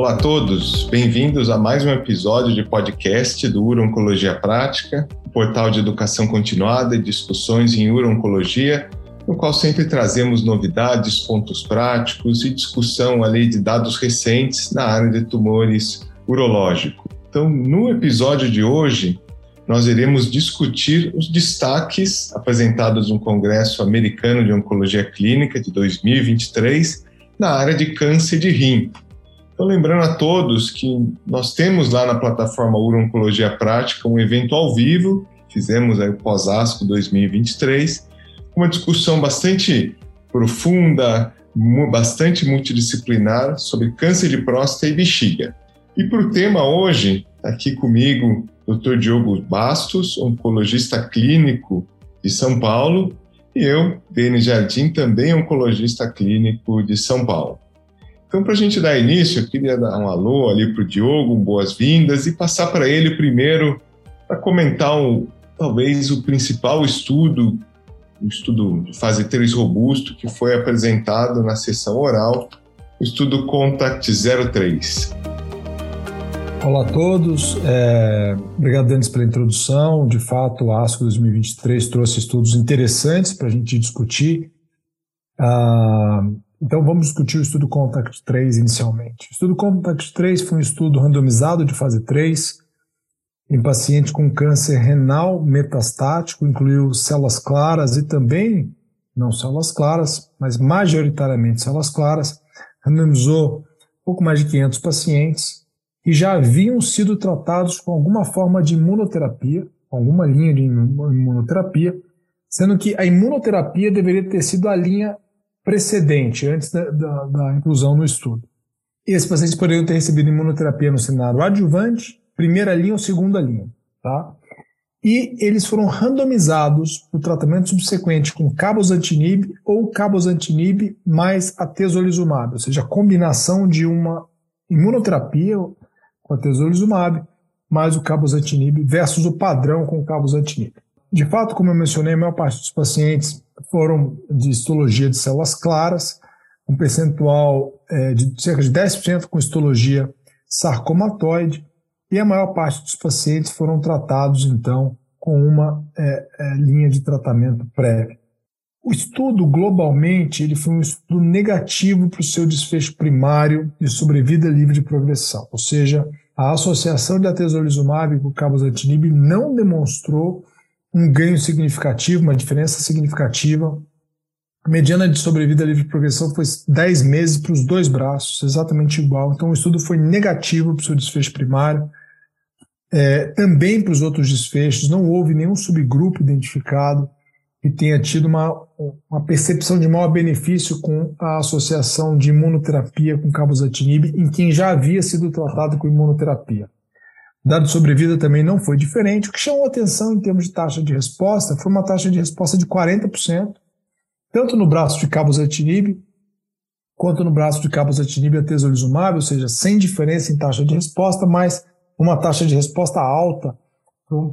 Olá a todos, bem-vindos a mais um episódio de podcast do Uro-Oncologia Prática, portal de educação continuada e discussões em uro-oncologia, no qual sempre trazemos novidades, pontos práticos e discussão ali de dados recentes na área de tumores urológicos. Então, no episódio de hoje, nós iremos discutir os destaques apresentados no Congresso Americano de Oncologia Clínica de 2023 na área de câncer de rim. Então, lembrando a todos que nós temos lá na plataforma Uro-Oncologia Prática um evento ao vivo, fizemos aí o pós-ASCO 2023, uma discussão bastante profunda, bastante multidisciplinar sobre câncer de próstata e bexiga. E para o tema hoje, tá aqui comigo Dr. Diogo Bastos, oncologista clínico de São Paulo, e eu, Denis Jardim, também oncologista clínico de São Paulo. Então, para a gente dar início, eu queria dar um alô ali para o Diogo, boas-vindas, e passar para ele primeiro para comentar um, talvez o principal estudo, o estudo de fase 3 robusto, que foi apresentado na sessão oral, o estudo CONTACT 03. Olá a todos, é, obrigado Denis pela introdução. De fato, o ASCO 2023 trouxe estudos interessantes para a gente discutir. Ah, então vamos discutir o estudo CONTACT 3 inicialmente. O estudo CONTACT 3 foi um estudo randomizado de fase 3 em pacientes com câncer renal metastático, incluiu células claras e também não células claras, mas majoritariamente células claras. Randomizou pouco mais de 500 pacientes que já haviam sido tratados com alguma forma de imunoterapia, alguma linha de imunoterapia, sendo que a imunoterapia deveria ter sido a linha precedente, antes da, da, da inclusão no estudo. Esses pacientes poderiam ter recebido imunoterapia no cenário adjuvante, primeira linha ou segunda linha. Tá? E eles foram randomizados para o tratamento subsequente com cabozantinib ou cabozantinib mais atezolizumab, ou seja, a combinação de uma imunoterapia com a tesolizumab, mais o cabozantinib versus o padrão com o cabozantinib. De fato, como eu mencionei, a maior parte dos pacientes foram de histologia de células claras, um percentual é, de cerca de 10% com histologia sarcomatoide, e a maior parte dos pacientes foram tratados, então, com uma é, é, linha de tratamento prévio. O estudo, globalmente, ele foi um estudo negativo para o seu desfecho primário de sobrevida livre de progressão, ou seja, a associação de atezolizumab com cabozantinib não demonstrou um ganho significativo, uma diferença significativa. A mediana de sobrevida livre de progressão foi 10 meses para os dois braços, exatamente igual. Então, o estudo foi negativo para o seu desfecho primário. É, também para os outros desfechos, não houve nenhum subgrupo identificado que tenha tido uma, uma percepção de maior benefício com a associação de imunoterapia com cabozantinib em quem já havia sido tratado com imunoterapia. Dado sobrevida também não foi diferente. O que chamou atenção em termos de taxa de resposta foi uma taxa de resposta de 40%, tanto no braço de cabozantinib quanto no braço de cabozantinib e atezolizumab, ou seja, sem diferença em taxa de resposta, mas uma taxa de resposta alta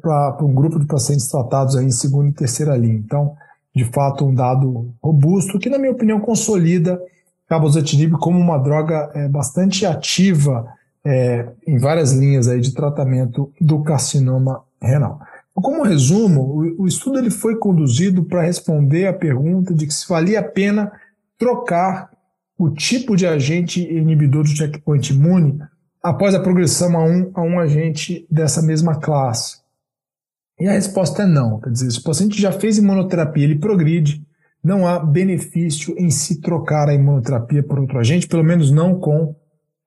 para um grupo de pacientes tratados aí em segunda e terceira linha. Então, de fato, um dado robusto que, na minha opinião, consolida cabozantinib como uma droga é, bastante ativa é, em várias linhas aí de tratamento do carcinoma renal. Como resumo, o, o estudo ele foi conduzido para responder a pergunta de que se valia a pena trocar o tipo de agente inibidor do checkpoint imune após a progressão a um, a um agente dessa mesma classe. E a resposta é não. Quer dizer, se o paciente já fez imunoterapia, ele progride, não há benefício em se trocar a imunoterapia por outro agente, pelo menos não com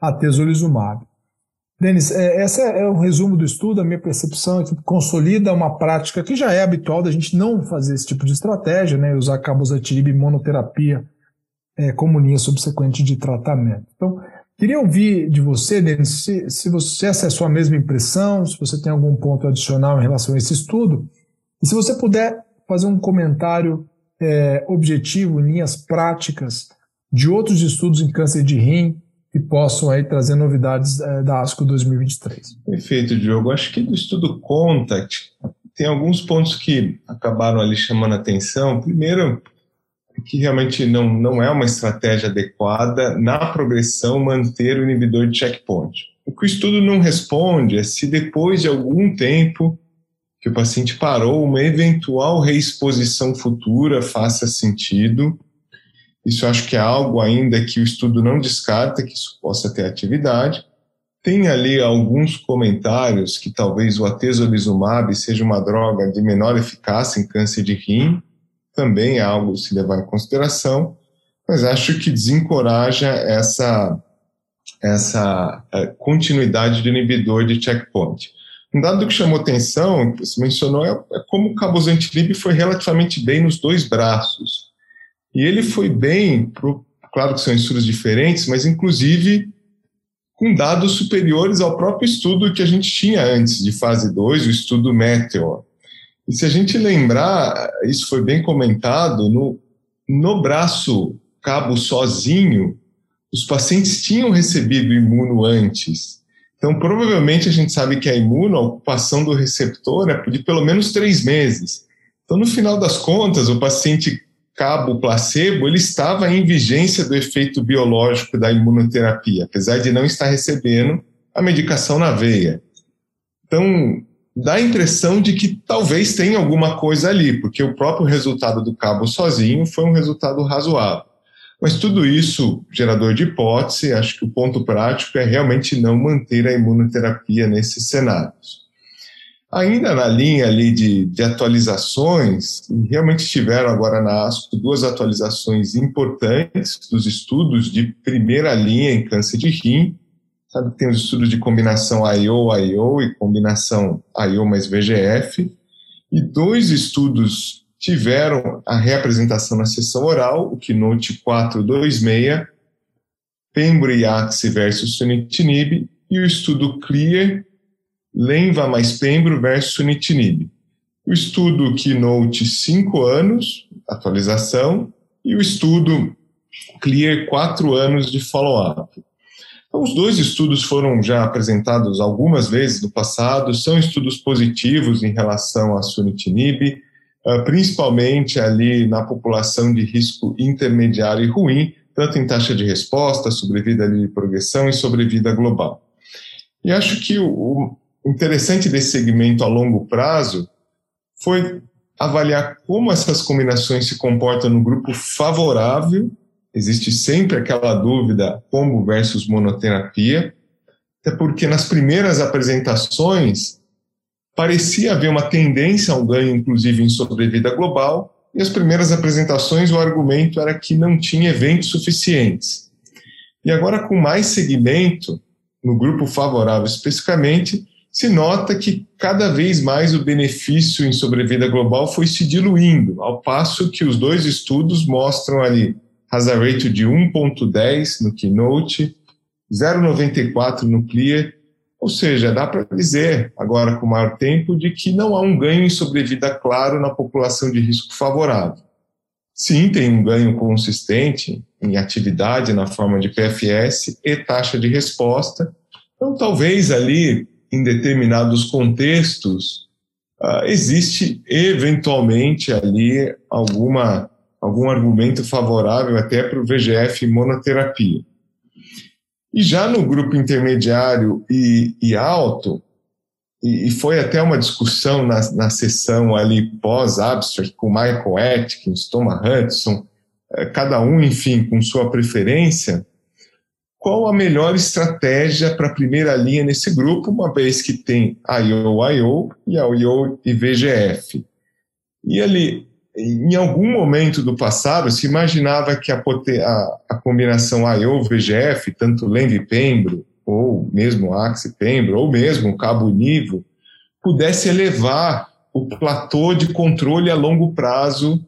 a tesolizumab. Denis, é, esse é o resumo do estudo, a minha percepção é que consolida uma prática que já é habitual da gente não fazer esse tipo de estratégia, né, usar cabozantinib monoterapia é, como linha subsequente de tratamento. Então, Queria ouvir de você, Denis, se, se, você, essa é a sua mesma impressão, se você tem algum ponto adicional em relação a esse estudo, e se você puder fazer um comentário é, objetivo, linhas práticas, de outros estudos em câncer de rim que possam aí trazer novidades é, da ASCO 2023. Perfeito, Diogo. Acho que do estudo CONTACT tem alguns pontos que acabaram ali chamando atenção. Primeiro, que realmente não, não é uma estratégia adequada na progressão manter o inibidor de checkpoint. O que o estudo não responde é se depois de algum tempo que o paciente parou, uma eventual reexposição futura faça sentido. Isso acho que é algo ainda que o estudo não descarta que isso possa ter atividade. Tem ali alguns comentários que talvez o atezolizumab seja uma droga de menor eficácia em câncer de rim, também é algo a se levar em consideração, mas acho que desencoraja essa, essa é, continuidade de inibidor de checkpoint. Um dado que chamou atenção, que você mencionou, é, é como o cabozantinib foi relativamente bem nos dois braços. E ele foi bem, pro, claro que são estudos diferentes, mas inclusive com dados superiores ao próprio estudo que a gente tinha antes de fase 2, o estudo Meteor. E se a gente lembrar, isso foi bem comentado, no, no braço cabo sozinho, os pacientes tinham recebido imuno antes. Então, provavelmente a gente sabe que a imuno, a ocupação do receptor é de pelo menos três meses. Então, no final das contas, o paciente cabo placebo, ele estava em vigência do efeito biológico da imunoterapia, apesar de não estar recebendo a medicação na veia. Então, dá a impressão de que talvez tenha alguma coisa ali, porque o próprio resultado do cabo sozinho foi um resultado razoável. Mas tudo isso, gerador de hipótese, acho que o ponto prático é realmente não manter a imunoterapia nesses cenários. Ainda na linha ali de, de atualizações, realmente tiveram agora na ASCO duas atualizações importantes dos estudos de primeira linha em câncer de rim, Sabe tem os estudos de combinação IO-IO e combinação IO mais VGF, e dois estudos tiveram a reapresentação na sessão oral, o Keynote 426, Pembro e Axe versus Sunitinib, e o estudo CLEAR, Lenva mais Pembro versus Sunitinib. O estudo Keynote 5 anos, atualização, e o estudo CLEAR 4 anos de follow-up. Então, os dois estudos foram já apresentados algumas vezes no passado, são estudos positivos em relação à sunitinib, ah, principalmente ali na população de risco intermediário e ruim, tanto em taxa de resposta, sobrevida de progressão e sobrevida global. E acho que o interessante desse segmento a longo prazo foi avaliar como essas combinações se comportam no grupo favorável. Existe sempre aquela dúvida combo versus monoterapia, até porque nas primeiras apresentações parecia haver uma tendência ao ganho, inclusive em sobrevida global, e as primeiras apresentações o argumento era que não tinha eventos suficientes. E agora, com mais segmento, no grupo favorável especificamente, se nota que cada vez mais o benefício em sobrevida global foi se diluindo, ao passo que os dois estudos mostram ali hazard ratio de 1.10 no Keynote, 0.94 no Clear, ou seja, dá para dizer agora com maior tempo de que não há um ganho em sobrevida claro na população de risco favorável. Sim, tem um ganho consistente em atividade na forma de PFS e taxa de resposta. Então, talvez ali, em determinados contextos, uh, existe eventualmente ali alguma algum argumento favorável até para o VGF monoterapia. E já no grupo intermediário e, e alto, e, e, foi até uma discussão na, na sessão ali pós-abstract com Michael Atkins, Thomas Hudson, eh, cada um, enfim, com sua preferência, qual a melhor estratégia para a primeira linha nesse grupo, uma vez que tem IO-IO e IO e VGF. E ali, em algum momento do passado, se imaginava que a, a, a combinação IO-VGF, tanto Lenv-Pembro, ou mesmo Axe-Pembro, ou mesmo cabo-nivo, pudesse elevar o platô de controle a longo prazo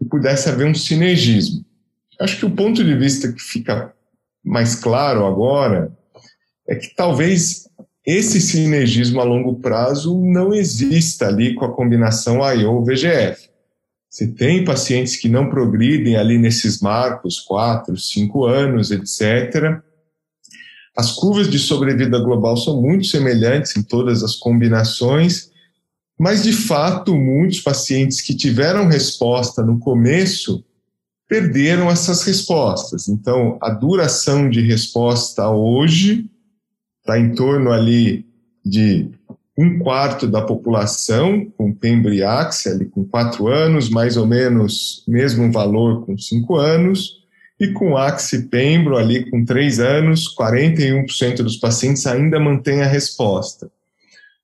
e pudesse haver um sinergismo. Acho que o ponto de vista que fica mais claro agora é que talvez esse sinergismo a longo prazo não exista ali com a combinação IO-VGF. Se tem pacientes que não progridem ali nesses marcos, quatro, cinco anos, etc. As curvas de sobrevida global são muito semelhantes em todas as combinações, mas de fato, muitos pacientes que tiveram resposta no começo perderam essas respostas. Então, a duração de resposta hoje está em torno ali de um quarto da população com pembriaxe, ali com quatro anos, mais ou menos mesmo valor com cinco anos, e com axi-pembro ali com três anos, 41% dos pacientes ainda mantém a resposta.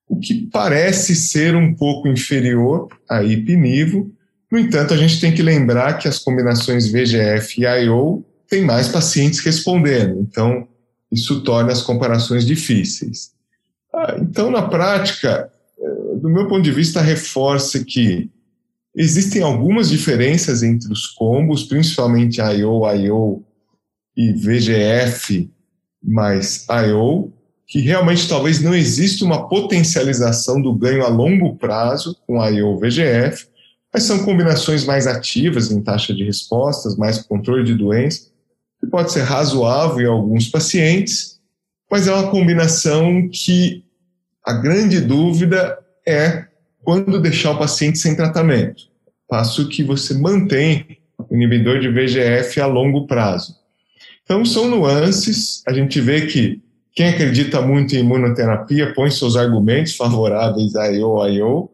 O que parece ser um pouco inferior a ipinivo, no entanto, a gente tem que lembrar que as combinações VGF e IO têm mais pacientes respondendo, então isso torna as comparações difíceis. Ah, então, na prática, eh, do meu ponto de vista, reforça que existem algumas diferenças entre os combos, principalmente IO, IO e VGF mais IO, que realmente talvez não exista uma potencialização do ganho a longo prazo com IO VGF, mas são combinações mais ativas em taxa de respostas, mais controle de doença, que pode ser razoável em alguns pacientes, mas é uma combinação que a grande dúvida é quando deixar o paciente sem tratamento. Passo que você mantém o inibidor de VGF a longo prazo. Então, são nuances. A gente vê que quem acredita muito em imunoterapia põe seus argumentos favoráveis a IO, IO,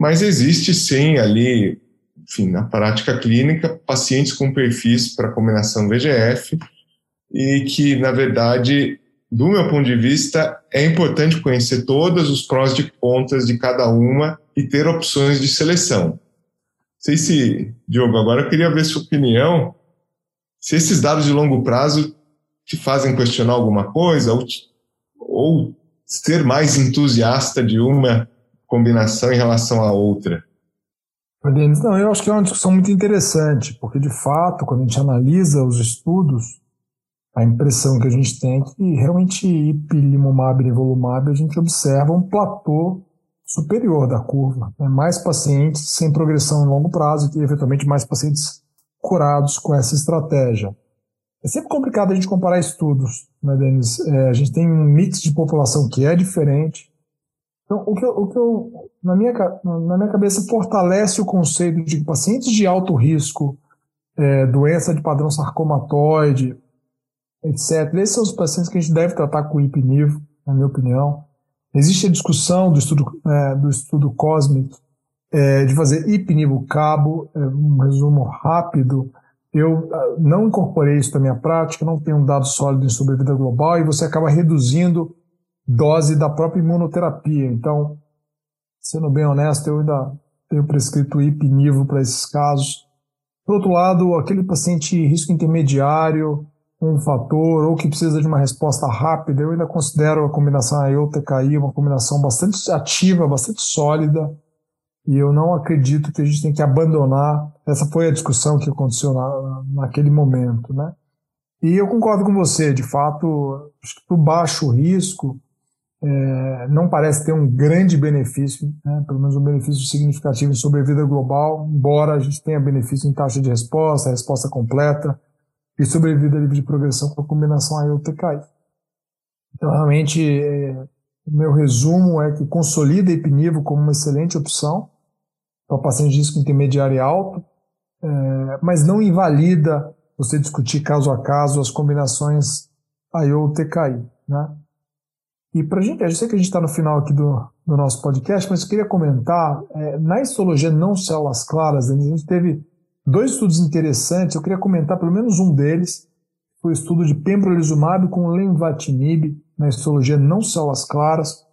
mas existe sim ali, enfim, na prática clínica, pacientes com perfis para combinação VGF e que, na verdade, do meu ponto de vista, é importante conhecer todos os prós e contras de cada uma e ter opções de seleção. Não sei se, Diogo, agora eu queria ver sua opinião, se esses dados de longo prazo te fazem questionar alguma coisa ou, ou ser mais entusiasta de uma combinação em relação à outra. Denis, não, eu acho que é uma discussão muito interessante, porque de fato, quando a gente analisa os estudos, a impressão que a gente tem é que realmente ipilimumab e nivolumab a gente observa um platô superior da curva. Né? Mais pacientes sem progressão em longo prazo e eventualmente mais pacientes curados com essa estratégia. É sempre complicado a gente comparar estudos, né, Denis? É, a gente tem um mix de população que é diferente. Então, o que eu, o que eu na, minha, na minha cabeça, fortalece o conceito de pacientes de alto risco, é, doença de padrão sarcomatoide, etc. Esses são os pacientes que a gente deve tratar com hipnivo, na minha opinião. Existe a discussão do estudo, é, do estudo COSMIC é, de fazer hipnivo cabo, é, um resumo rápido. Eu ah, não incorporei isso na minha prática, não tenho um dado sólido em sobrevida global e você acaba reduzindo dose da própria imunoterapia. Então, sendo bem honesto, eu ainda tenho prescrito hipnivo para esses casos. Por outro lado, aquele paciente risco intermediário, um fator ou que precisa de uma resposta rápida, eu ainda considero a combinação AEU-TKI uma combinação bastante ativa, bastante sólida, e eu não acredito que a gente tem que abandonar. Essa foi a discussão que aconteceu na, naquele momento, né? E eu concordo com você, de fato, acho que para o baixo risco é, não parece ter um grande benefício, né? pelo menos um benefício significativo em sobrevida global, embora a gente tenha benefício em taxa de resposta, resposta completa, e sobrevida livre de progressão com a combinação AIOTKI. Então, realmente, é, o meu resumo é que consolida Ipinivo como uma excelente opção para paciente de risco intermediário e alto, é, mas não invalida você discutir caso a caso as combinações IO-TKI, né? E para a gente, eu sei que a gente está no final aqui do, do nosso podcast, mas eu queria comentar, é, na histologia não células claras, a gente teve dois estudos interessantes, eu queria comentar pelo menos um deles, foi o estudo de pembrolizumab com lenvatinib na histologia não células claras,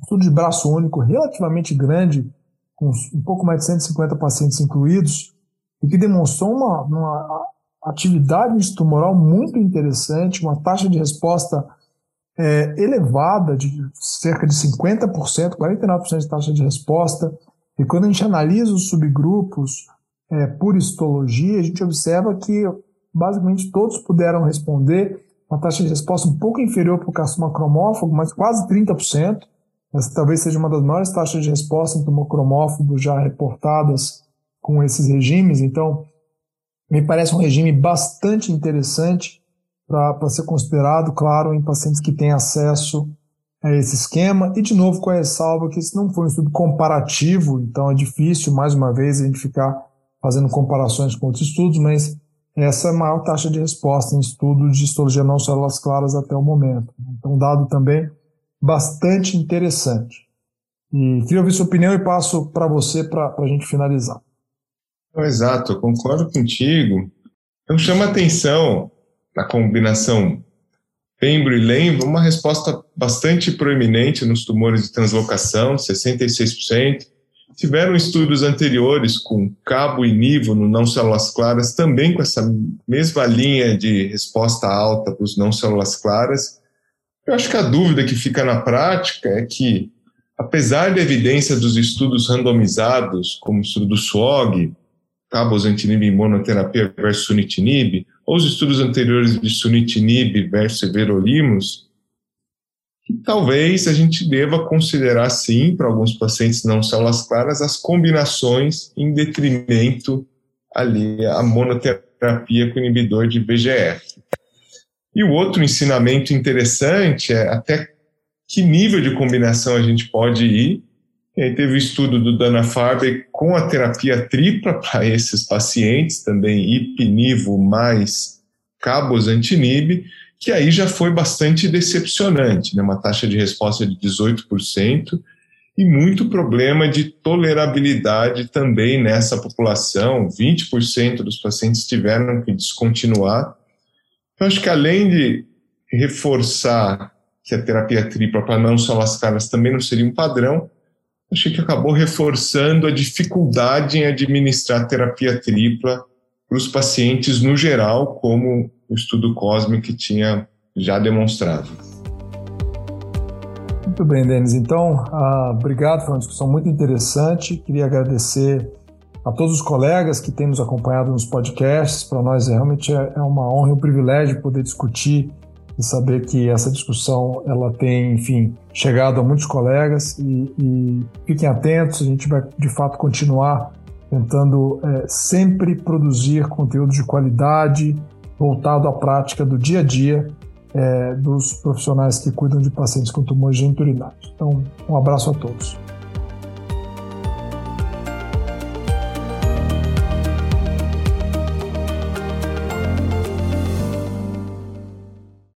estudo de braço único relativamente grande, com um pouco mais de 150 pacientes incluídos, e que demonstrou uma, uma atividade tumoral muito interessante, uma taxa de resposta é, elevada, de cerca de 50%, 49% de taxa de resposta, e quando a gente analisa os subgrupos, é, por histologia, a gente observa que basicamente todos puderam responder uma taxa de resposta um pouco inferior para o carcinoma cromófago, mas quase 30%. Essa talvez seja uma das maiores taxas de resposta em tumor cromófago já reportadas com esses regimes. Então, me parece um regime bastante interessante para ser considerado, claro, em pacientes que têm acesso a esse esquema. E, de novo, com a ressalva que esse não foi um estudo comparativo, então é difícil, mais uma vez, a gente ficar fazendo comparações com outros estudos, mas essa é a maior taxa de resposta em estudos de histologia não células claras até o momento. Então, um dado também bastante interessante. E queria ouvir sua opinião e passo para você para a gente finalizar. Exato, eu concordo contigo. Então chama atenção na combinação Pembro e Lenvo uma resposta bastante proeminente nos tumores de translocação, 66%. Tiveram estudos anteriores com cabo e nivo no não células claras, também com essa mesma linha de resposta alta para os não células claras. Eu acho que a dúvida que fica na prática é que, apesar da evidência dos estudos randomizados, como o do SWOG, cabozantinib em monoterapia versus sunitinib, os estudos anteriores de sunitinib versus everolimus, talvez a gente deva considerar sim, para alguns pacientes não células claras, as combinações em detrimento ali a monoterapia com inibidor de VGF. E o outro ensinamento interessante é até que nível de combinação a gente pode ir. E aí teve o estudo do Dana Farber com a terapia tripla para esses pacientes, também ipinivo mais cabozantinib, que aí já foi bastante decepcionante, né? uma taxa de resposta de 18% e muito problema de tolerabilidade também nessa população. 20% dos pacientes tiveram que descontinuar. Então, acho que além de reforçar que a terapia tripla para não só as caras também não seria um padrão, achei que acabou reforçando a dificuldade em administrar terapia tripla para os pacientes no geral, como o estudo Cosmic tinha já demonstrado. Muito bem, Denis. Então, ah, obrigado, foi uma discussão muito interessante. Queria agradecer a todos os colegas que têm nos acompanhado nos podcasts. Para nós, realmente é, é uma honra e um privilégio poder discutir e saber que essa discussão ela tem, enfim, chegado a muitos colegas e, e fiquem atentos. A gente vai, de fato, continuar tentando é, sempre produzir conteúdo de qualidade voltado à prática do dia a dia é, dos profissionais que cuidam de pacientes com tumores geniturinários. Então, um abraço a todos.